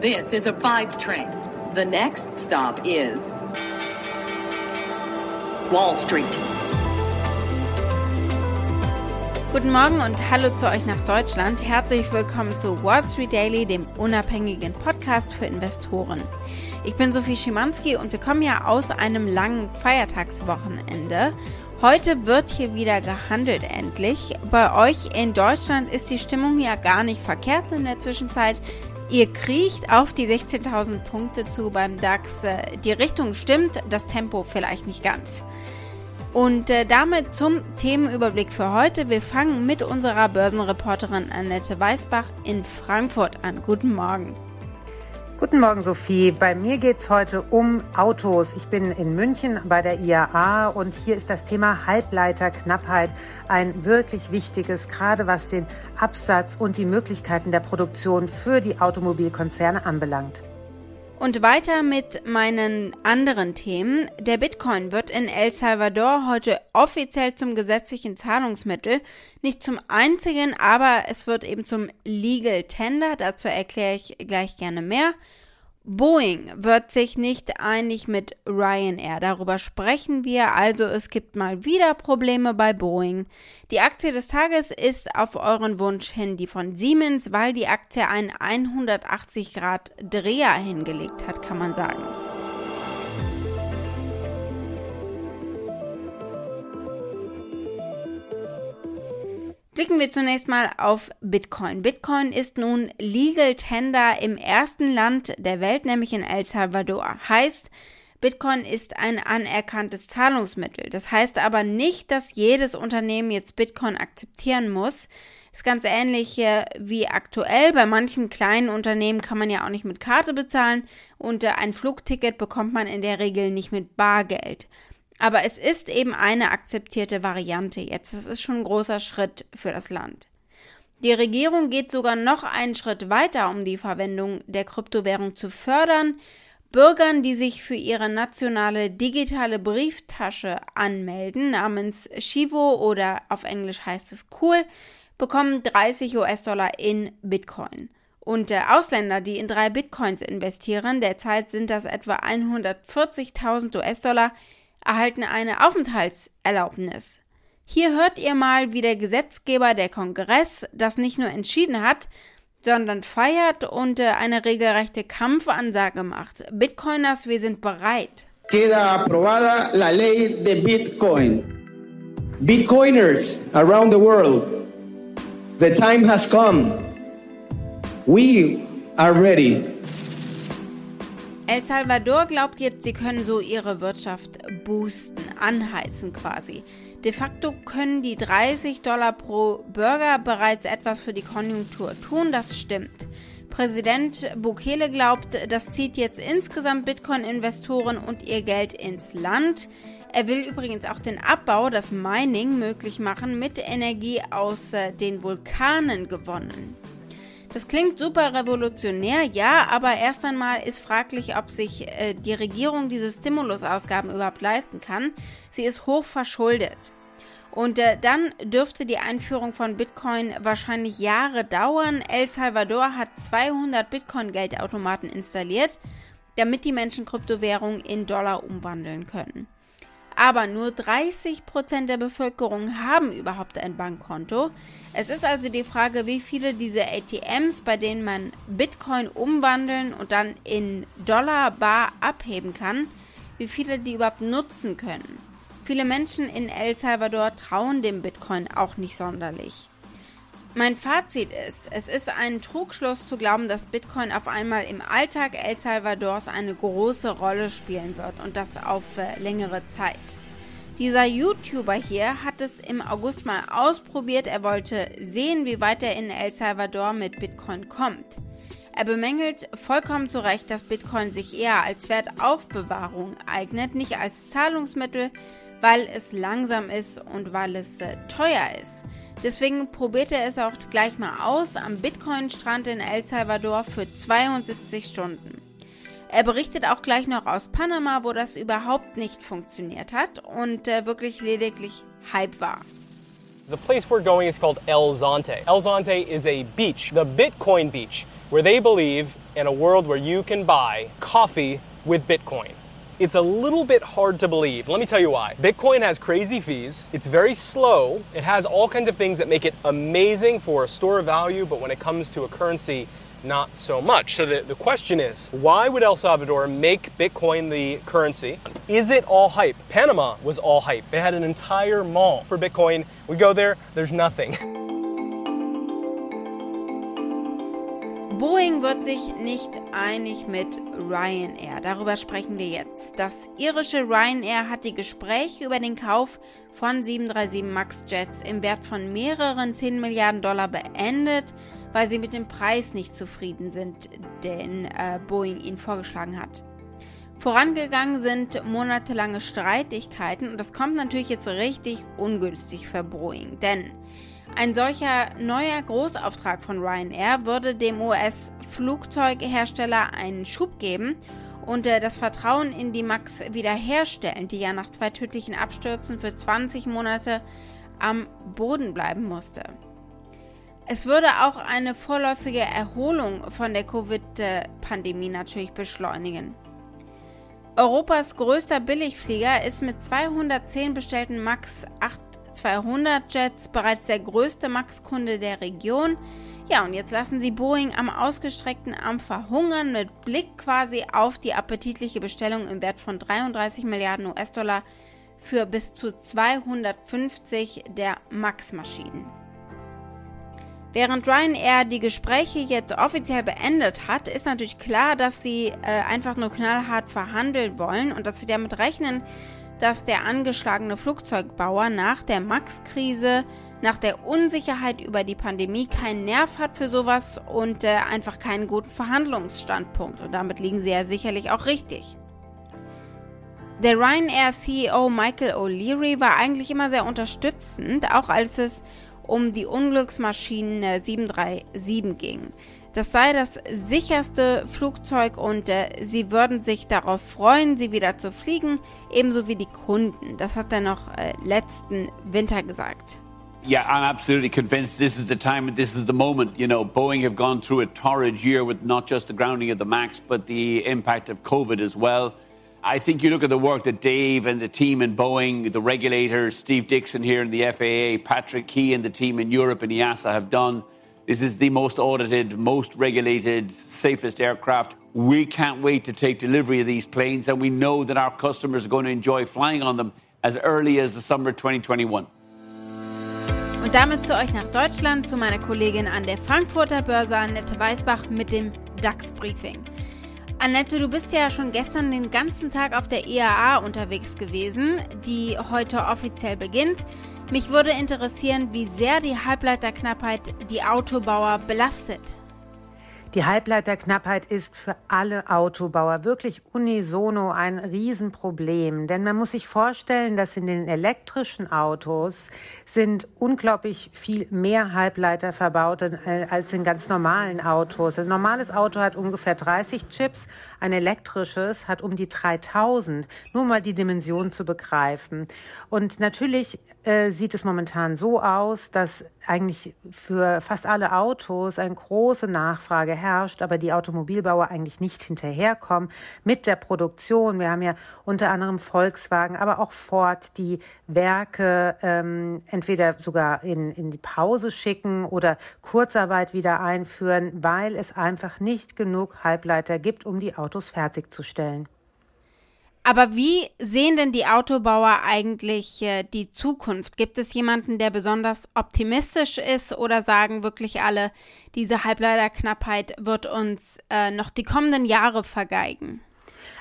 This is a five train. The next stop is Wall Street. Guten Morgen und hallo zu euch nach Deutschland. Herzlich willkommen zu Wall Street Daily, dem unabhängigen Podcast für Investoren. Ich bin Sophie Schimanski und wir kommen ja aus einem langen Feiertagswochenende. Heute wird hier wieder gehandelt endlich. Bei euch in Deutschland ist die Stimmung ja gar nicht verkehrt in der Zwischenzeit. Ihr kriecht auf die 16.000 Punkte zu beim DAX. Die Richtung stimmt, das Tempo vielleicht nicht ganz. Und äh, damit zum Themenüberblick für heute. Wir fangen mit unserer Börsenreporterin Annette Weißbach in Frankfurt an. Guten Morgen. Guten Morgen, Sophie. Bei mir geht es heute um Autos. Ich bin in München bei der IAA und hier ist das Thema Halbleiterknappheit ein wirklich wichtiges, gerade was den Absatz und die Möglichkeiten der Produktion für die Automobilkonzerne anbelangt. Und weiter mit meinen anderen Themen. Der Bitcoin wird in El Salvador heute offiziell zum gesetzlichen Zahlungsmittel. Nicht zum einzigen, aber es wird eben zum Legal Tender. Dazu erkläre ich gleich gerne mehr. Boeing wird sich nicht einig mit Ryanair. Darüber sprechen wir. Also es gibt mal wieder Probleme bei Boeing. Die Aktie des Tages ist auf euren Wunsch hin die von Siemens, weil die Aktie einen 180 Grad Dreher hingelegt hat, kann man sagen. Blicken wir zunächst mal auf Bitcoin. Bitcoin ist nun Legal Tender im ersten Land der Welt, nämlich in El Salvador. Heißt, Bitcoin ist ein anerkanntes Zahlungsmittel. Das heißt aber nicht, dass jedes Unternehmen jetzt Bitcoin akzeptieren muss. Ist ganz ähnlich äh, wie aktuell. Bei manchen kleinen Unternehmen kann man ja auch nicht mit Karte bezahlen und äh, ein Flugticket bekommt man in der Regel nicht mit Bargeld. Aber es ist eben eine akzeptierte Variante jetzt. Das ist schon ein großer Schritt für das Land. Die Regierung geht sogar noch einen Schritt weiter, um die Verwendung der Kryptowährung zu fördern. Bürgern, die sich für ihre nationale digitale Brieftasche anmelden, namens Shivo oder auf Englisch heißt es Cool, bekommen 30 US-Dollar in Bitcoin. Und äh, Ausländer, die in drei Bitcoins investieren, derzeit sind das etwa 140.000 US-Dollar, erhalten eine Aufenthaltserlaubnis. Hier hört ihr mal, wie der Gesetzgeber, der Kongress, das nicht nur entschieden hat, sondern feiert und äh, eine regelrechte Kampfansage macht. Bitcoiners, wir sind bereit. Queda aprobada la ley de Bitcoin. Bitcoiners around the world, the time has come. We are ready El Salvador glaubt jetzt, sie können so ihre Wirtschaft boosten, anheizen quasi. De facto können die 30 Dollar pro Bürger bereits etwas für die Konjunktur tun, das stimmt. Präsident Bukele glaubt, das zieht jetzt insgesamt Bitcoin-Investoren und ihr Geld ins Land. Er will übrigens auch den Abbau, das Mining möglich machen, mit Energie aus äh, den Vulkanen gewonnen. Das klingt super revolutionär, ja, aber erst einmal ist fraglich, ob sich äh, die Regierung diese Stimulusausgaben überhaupt leisten kann. Sie ist hoch verschuldet. Und äh, dann dürfte die Einführung von Bitcoin wahrscheinlich Jahre dauern. El Salvador hat 200 Bitcoin-Geldautomaten installiert, damit die Menschen Kryptowährungen in Dollar umwandeln können. Aber nur 30 Prozent der Bevölkerung haben überhaupt ein Bankkonto. Es ist also die Frage, wie viele diese ATMs, bei denen man Bitcoin umwandeln und dann in Dollar bar abheben kann, wie viele die überhaupt nutzen können. Viele Menschen in El Salvador trauen dem Bitcoin auch nicht sonderlich. Mein Fazit ist, es ist ein Trugschluss zu glauben, dass Bitcoin auf einmal im Alltag El Salvadors eine große Rolle spielen wird und das auf äh, längere Zeit. Dieser YouTuber hier hat es im August mal ausprobiert. Er wollte sehen, wie weit er in El Salvador mit Bitcoin kommt. Er bemängelt vollkommen zu Recht, dass Bitcoin sich eher als Wertaufbewahrung eignet, nicht als Zahlungsmittel, weil es langsam ist und weil es äh, teuer ist. Deswegen probiert er es auch gleich mal aus am Bitcoin-Strand in El Salvador für 72 Stunden. Er berichtet auch gleich noch aus Panama, wo das überhaupt nicht funktioniert hat und äh, wirklich lediglich Hype war. The place we're going is called El Zonte. El Zonte is a beach, the Bitcoin beach. where they believe in a world where you can buy coffee with Bitcoin. It's a little bit hard to believe. Let me tell you why. Bitcoin has crazy fees. It's very slow. It has all kinds of things that make it amazing for a store of value, but when it comes to a currency, not so much. So the, the question is why would El Salvador make Bitcoin the currency? Is it all hype? Panama was all hype. They had an entire mall for Bitcoin. We go there, there's nothing. Boeing wird sich nicht einig mit Ryanair. Darüber sprechen wir jetzt. Das irische Ryanair hat die Gespräche über den Kauf von 737 MAX Jets im Wert von mehreren 10 Milliarden Dollar beendet weil sie mit dem Preis nicht zufrieden sind, den äh, Boeing ihnen vorgeschlagen hat. Vorangegangen sind monatelange Streitigkeiten und das kommt natürlich jetzt richtig ungünstig für Boeing, denn ein solcher neuer Großauftrag von Ryanair würde dem US-Flugzeughersteller einen Schub geben und äh, das Vertrauen in die Max wiederherstellen, die ja nach zwei tödlichen Abstürzen für 20 Monate am Boden bleiben musste. Es würde auch eine vorläufige Erholung von der Covid-Pandemie natürlich beschleunigen. Europas größter Billigflieger ist mit 210 bestellten MAX 8 200-Jets, bereits der größte MAX-Kunde der Region. Ja, und jetzt lassen sie Boeing am ausgestreckten Arm verhungern, mit Blick quasi auf die appetitliche Bestellung im Wert von 33 Milliarden US-Dollar für bis zu 250 der MAX-Maschinen. Während Ryanair die Gespräche jetzt offiziell beendet hat, ist natürlich klar, dass sie äh, einfach nur knallhart verhandeln wollen und dass sie damit rechnen, dass der angeschlagene Flugzeugbauer nach der Max-Krise, nach der Unsicherheit über die Pandemie keinen Nerv hat für sowas und äh, einfach keinen guten Verhandlungsstandpunkt. Und damit liegen sie ja sicherlich auch richtig. Der Ryanair-CEO Michael O'Leary war eigentlich immer sehr unterstützend, auch als es um die Unglücksmaschine 737 ging. Das sei das sicherste Flugzeug und äh, sie würden sich darauf freuen, sie wieder zu fliegen, ebenso wie die Kunden. Das hat er noch äh, letzten Winter gesagt. Yeah, I'm absolutely convinced this is the time and this is the moment. You know, Boeing have gone through a torrid year with not just the grounding of the MAX, but the impact of COVID as well. I think you look at the work that Dave and the team in Boeing, the regulators, Steve Dixon here in the FAA, Patrick Key and the team in Europe and EASA have done. This is the most audited, most regulated, safest aircraft. We can't wait to take delivery of these planes, and we know that our customers are going to enjoy flying on them as early as the summer 2021. Und damit zu euch nach Deutschland, zu meiner Kollegin an der Frankfurter Börse, Annette Weißbach, mit dem DAX-Briefing. Annette, du bist ja schon gestern den ganzen Tag auf der IAA unterwegs gewesen, die heute offiziell beginnt. Mich würde interessieren, wie sehr die Halbleiterknappheit die Autobauer belastet. Die Halbleiterknappheit ist für alle Autobauer wirklich unisono ein Riesenproblem. Denn man muss sich vorstellen, dass in den elektrischen Autos sind unglaublich viel mehr Halbleiter verbaut äh, als in ganz normalen Autos. Ein normales Auto hat ungefähr 30 Chips, ein elektrisches hat um die 3000. Nur mal die Dimension zu begreifen. Und natürlich äh, sieht es momentan so aus, dass eigentlich für fast alle Autos eine große Nachfrage herrscht, aber die Automobilbauer eigentlich nicht hinterherkommen mit der Produktion. Wir haben ja unter anderem Volkswagen, aber auch Ford, die Werke ähm, entweder sogar in, in die Pause schicken oder Kurzarbeit wieder einführen, weil es einfach nicht genug Halbleiter gibt, um die Autos fertigzustellen. Aber wie sehen denn die Autobauer eigentlich äh, die Zukunft? Gibt es jemanden, der besonders optimistisch ist oder sagen wirklich alle, diese Halbleiterknappheit wird uns äh, noch die kommenden Jahre vergeigen?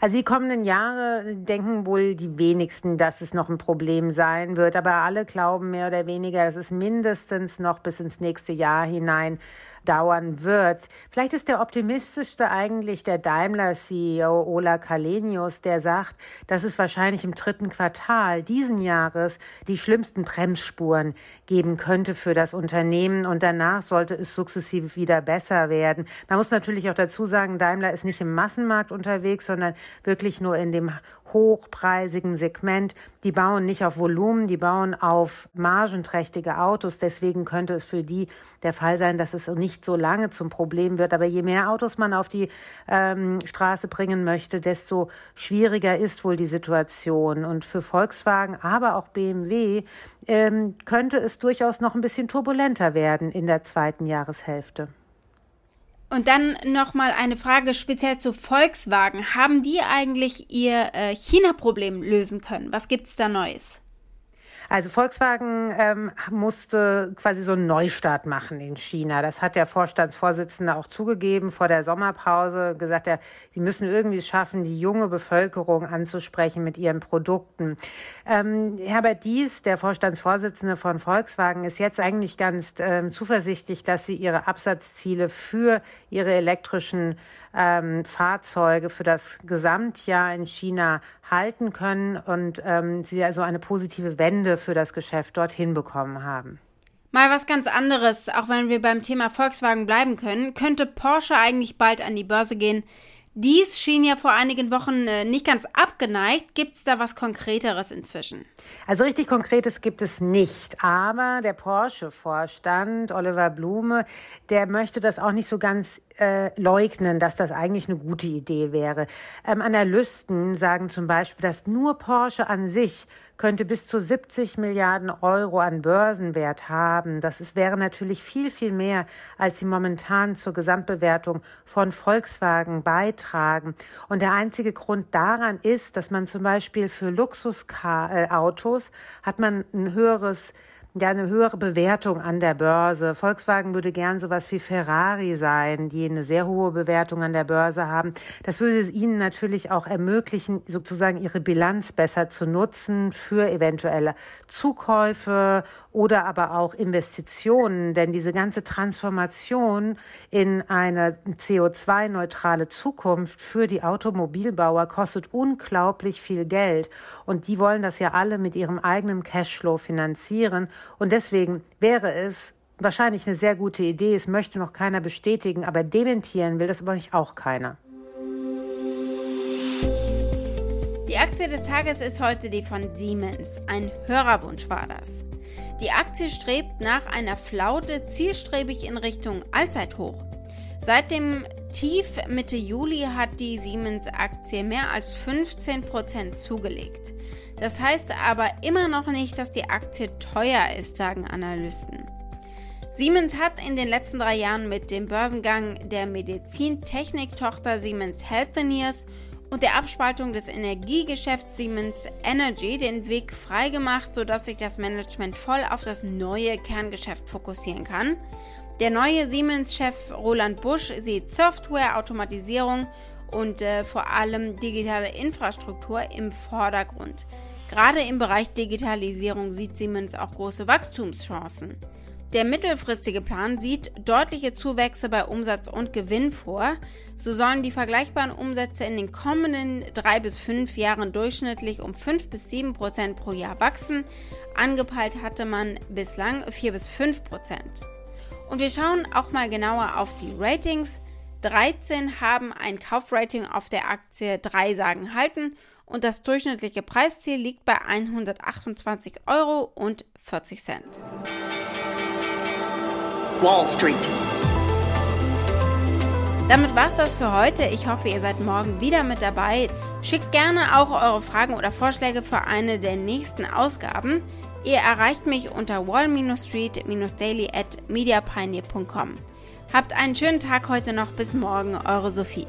Also die kommenden Jahre denken wohl die wenigsten, dass es noch ein Problem sein wird. Aber alle glauben mehr oder weniger, dass es mindestens noch bis ins nächste Jahr hinein dauern wird. Vielleicht ist der optimistischste eigentlich der Daimler-CEO Ola Kalenius, der sagt, dass es wahrscheinlich im dritten Quartal diesen Jahres die schlimmsten Bremsspuren geben könnte für das Unternehmen und danach sollte es sukzessive wieder besser werden. Man muss natürlich auch dazu sagen, Daimler ist nicht im Massenmarkt unterwegs, sondern wirklich nur in dem hochpreisigen Segment. Die bauen nicht auf Volumen, die bauen auf margenträchtige Autos. Deswegen könnte es für die der Fall sein, dass es nicht so lange zum Problem wird. Aber je mehr Autos man auf die ähm, Straße bringen möchte, desto schwieriger ist wohl die Situation. Und für Volkswagen, aber auch BMW ähm, könnte es durchaus noch ein bisschen turbulenter werden in der zweiten Jahreshälfte. Und dann nochmal eine Frage speziell zu Volkswagen. Haben die eigentlich ihr äh, China-Problem lösen können? Was gibt es da Neues? Also Volkswagen ähm, musste quasi so einen Neustart machen in China. Das hat der Vorstandsvorsitzende auch zugegeben vor der Sommerpause, gesagt, er, sie müssen irgendwie schaffen, die junge Bevölkerung anzusprechen mit ihren Produkten. Ähm, Herbert Dies, der Vorstandsvorsitzende von Volkswagen, ist jetzt eigentlich ganz ähm, zuversichtlich, dass sie ihre Absatzziele für ihre elektrischen ähm, Fahrzeuge für das Gesamtjahr in China halten können und ähm, sie also eine positive Wende für das Geschäft dorthin bekommen haben. Mal was ganz anderes, auch wenn wir beim Thema Volkswagen bleiben können, könnte Porsche eigentlich bald an die Börse gehen. Dies schien ja vor einigen Wochen äh, nicht ganz abgeneigt. Gibt es da was Konkreteres inzwischen? Also richtig Konkretes gibt es nicht. Aber der Porsche-Vorstand, Oliver Blume, der möchte das auch nicht so ganz äh, leugnen, dass das eigentlich eine gute Idee wäre. Ähm, Analysten sagen zum Beispiel, dass nur Porsche an sich könnte bis zu 70 Milliarden Euro an Börsenwert haben. Das ist, wäre natürlich viel, viel mehr, als sie momentan zur Gesamtbewertung von Volkswagen beitragen. Und der einzige Grund daran ist, dass man zum Beispiel für Luxusautos hat man ein höheres ja eine höhere Bewertung an der Börse. Volkswagen würde gern sowas wie Ferrari sein, die eine sehr hohe Bewertung an der Börse haben. Das würde es ihnen natürlich auch ermöglichen, sozusagen ihre Bilanz besser zu nutzen für eventuelle Zukäufe oder aber auch Investitionen, denn diese ganze Transformation in eine CO2-neutrale Zukunft für die Automobilbauer kostet unglaublich viel Geld und die wollen das ja alle mit ihrem eigenen Cashflow finanzieren und deswegen wäre es wahrscheinlich eine sehr gute Idee, es möchte noch keiner bestätigen, aber dementieren will das aber auch keiner. Die Aktie des Tages ist heute die von Siemens. Ein Hörerwunsch war das. Die Aktie strebt nach einer Flaute zielstrebig in Richtung Allzeithoch. Seit dem Tief Mitte Juli hat die Siemens-Aktie mehr als 15% zugelegt. Das heißt aber immer noch nicht, dass die Aktie teuer ist, sagen Analysten. Siemens hat in den letzten drei Jahren mit dem Börsengang der Medizintechnik-Tochter Siemens Healthineers und der Abspaltung des Energiegeschäfts Siemens Energy den Weg freigemacht, sodass sich das Management voll auf das neue Kerngeschäft fokussieren kann. Der neue Siemens-Chef Roland Busch sieht Software, Automatisierung und äh, vor allem digitale Infrastruktur im Vordergrund. Gerade im Bereich Digitalisierung sieht Siemens auch große Wachstumschancen. Der mittelfristige Plan sieht deutliche Zuwächse bei Umsatz und Gewinn vor. So sollen die vergleichbaren Umsätze in den kommenden drei bis fünf Jahren durchschnittlich um fünf bis sieben Prozent pro Jahr wachsen. Angepeilt hatte man bislang vier bis fünf Prozent. Und wir schauen auch mal genauer auf die Ratings. 13 haben ein Kaufrating auf der Aktie, 3 sagen halten und das durchschnittliche Preisziel liegt bei 128 Euro und 40 Cent. Wall Street. Damit war's das für heute. Ich hoffe, ihr seid morgen wieder mit dabei. Schickt gerne auch eure Fragen oder Vorschläge für eine der nächsten Ausgaben. Ihr erreicht mich unter wall-street-daily at mediapioneer.com. Habt einen schönen Tag heute noch. Bis morgen, eure Sophie.